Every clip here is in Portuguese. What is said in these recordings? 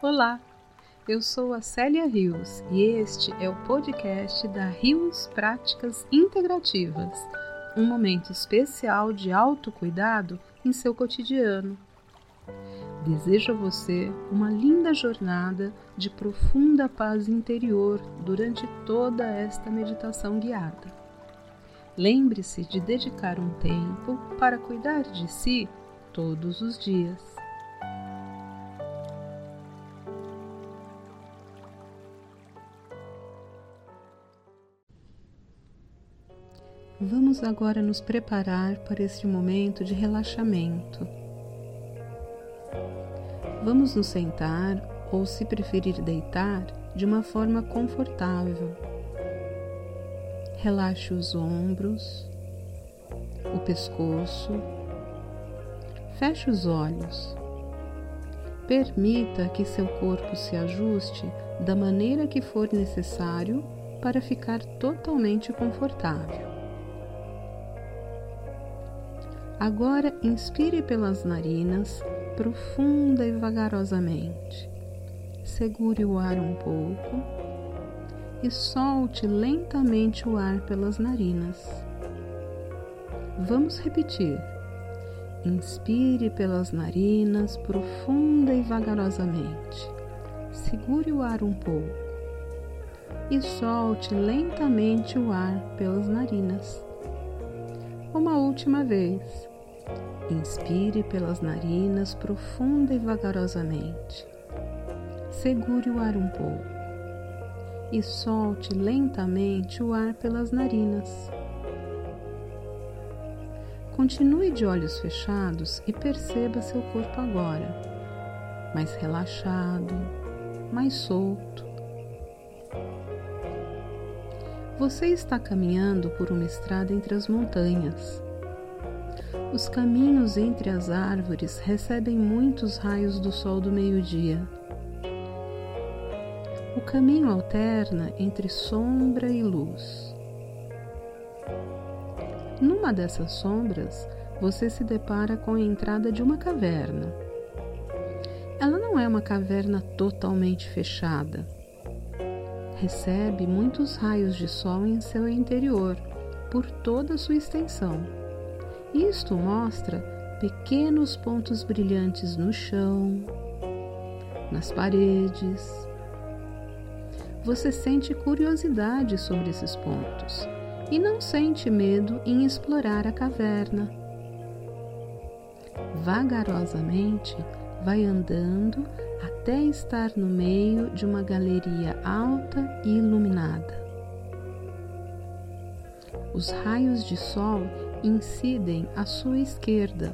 Olá, eu sou a Célia Rios e este é o podcast da Rios Práticas Integrativas, um momento especial de autocuidado em seu cotidiano. Desejo a você uma linda jornada de profunda paz interior durante toda esta meditação guiada. Lembre-se de dedicar um tempo para cuidar de si todos os dias. Vamos agora nos preparar para este momento de relaxamento. Vamos nos sentar ou, se preferir, deitar de uma forma confortável. Relaxe os ombros, o pescoço, feche os olhos. Permita que seu corpo se ajuste da maneira que for necessário para ficar totalmente confortável. Agora inspire pelas narinas, profunda e vagarosamente. Segure o ar um pouco e solte lentamente o ar pelas narinas. Vamos repetir. Inspire pelas narinas, profunda e vagarosamente. Segure o ar um pouco e solte lentamente o ar pelas narinas. Uma última vez. Inspire pelas narinas profunda e vagarosamente. Segure o ar um pouco e solte lentamente o ar pelas narinas. Continue de olhos fechados e perceba seu corpo agora, mais relaxado, mais solto. Você está caminhando por uma estrada entre as montanhas os caminhos entre as árvores recebem muitos raios do sol do meio-dia. O caminho alterna entre sombra e luz. Numa dessas sombras, você se depara com a entrada de uma caverna. Ela não é uma caverna totalmente fechada. Recebe muitos raios de sol em seu interior, por toda a sua extensão. Isto mostra pequenos pontos brilhantes no chão, nas paredes. Você sente curiosidade sobre esses pontos e não sente medo em explorar a caverna. Vagarosamente vai andando até estar no meio de uma galeria alta e iluminada. Os raios de sol incidem à sua esquerda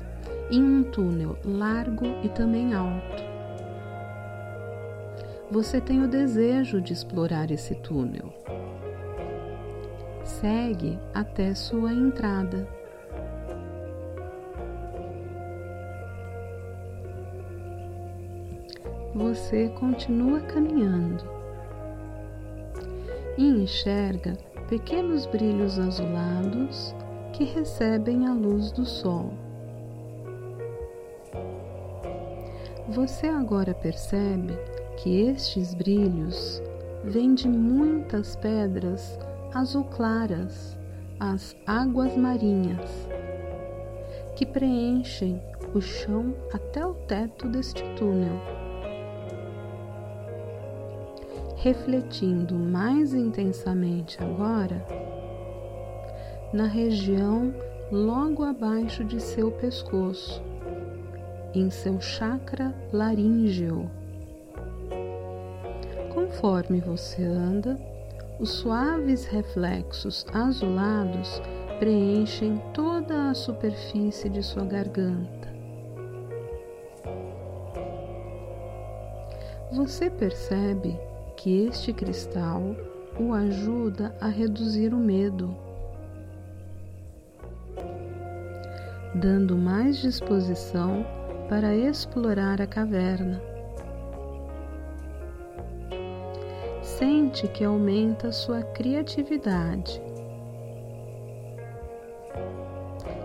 em um túnel largo e também alto. Você tem o desejo de explorar esse túnel. Segue até sua entrada. Você continua caminhando e enxerga pequenos brilhos azulados que recebem a luz do sol. Você agora percebe que estes brilhos vêm de muitas pedras azul claras, as águas marinhas, que preenchem o chão até o teto deste túnel. Refletindo mais intensamente agora, na região logo abaixo de seu pescoço, em seu chakra laríngeo. Conforme você anda, os suaves reflexos azulados preenchem toda a superfície de sua garganta. Você percebe que este cristal o ajuda a reduzir o medo dando mais disposição para explorar a caverna. Sente que aumenta sua criatividade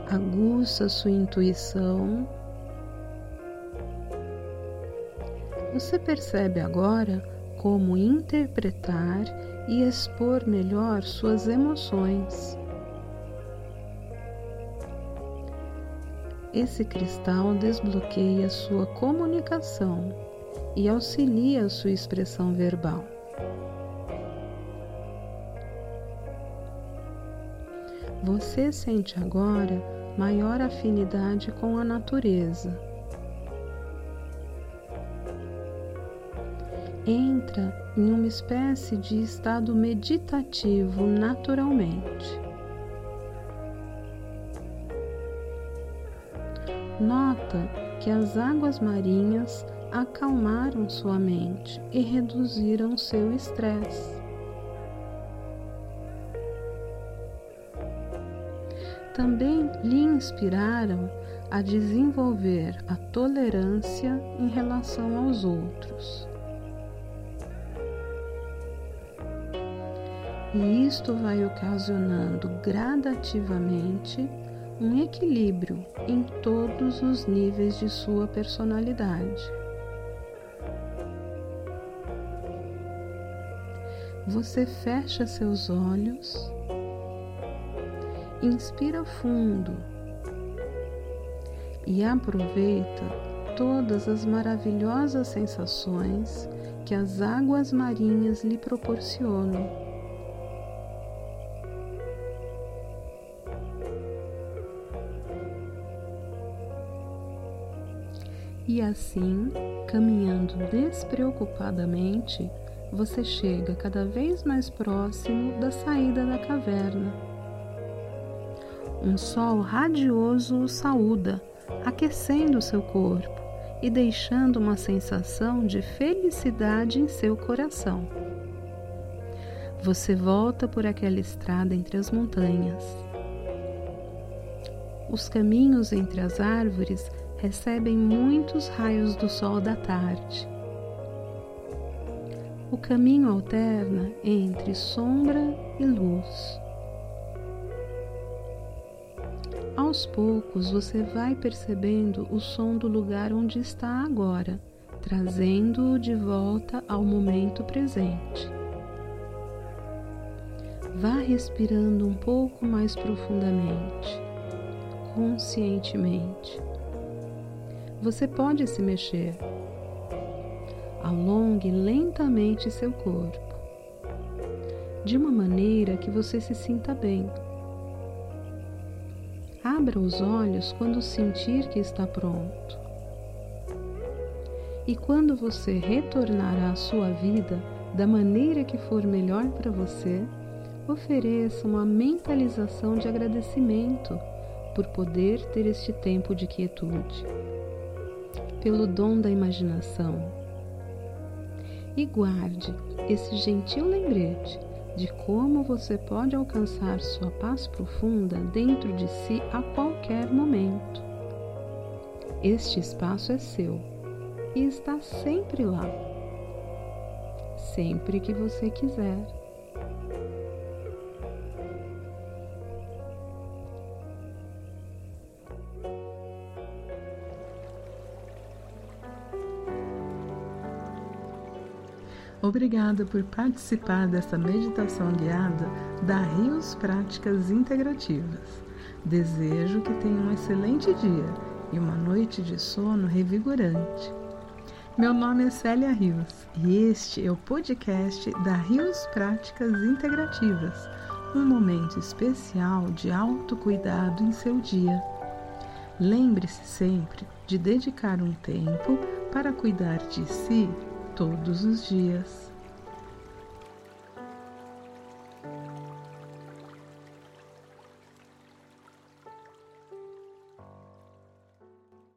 aguça sua intuição. Você percebe agora como interpretar e expor melhor suas emoções. Esse cristal desbloqueia sua comunicação e auxilia sua expressão verbal. Você sente agora maior afinidade com a natureza. Entra em uma espécie de estado meditativo naturalmente. Nota que as águas marinhas acalmaram sua mente e reduziram seu estresse. Também lhe inspiraram a desenvolver a tolerância em relação aos outros. E isto vai ocasionando gradativamente um equilíbrio em todos os níveis de sua personalidade. Você fecha seus olhos, inspira fundo e aproveita todas as maravilhosas sensações que as águas marinhas lhe proporcionam. E assim, caminhando despreocupadamente, você chega cada vez mais próximo da saída da caverna. Um sol radioso o saúda, aquecendo seu corpo e deixando uma sensação de felicidade em seu coração. Você volta por aquela estrada entre as montanhas. Os caminhos entre as árvores recebem muitos raios do sol da tarde. O caminho alterna entre sombra e luz. Aos poucos você vai percebendo o som do lugar onde está agora, trazendo-o de volta ao momento presente. Vá respirando um pouco mais profundamente, conscientemente você pode se mexer. Alongue lentamente seu corpo, de uma maneira que você se sinta bem. Abra os olhos quando sentir que está pronto. E quando você retornar à sua vida da maneira que for melhor para você, ofereça uma mentalização de agradecimento por poder ter este tempo de quietude pelo dom da imaginação. E guarde esse gentil lembrete de como você pode alcançar sua paz profunda dentro de si a qualquer momento. Este espaço é seu e está sempre lá, sempre que você quiser. Obrigada por participar dessa meditação guiada da Rios Práticas Integrativas. Desejo que tenha um excelente dia e uma noite de sono revigorante. Meu nome é Célia Rios e este é o podcast da Rios Práticas Integrativas, um momento especial de autocuidado em seu dia. Lembre-se sempre de dedicar um tempo para cuidar de si todos os dias.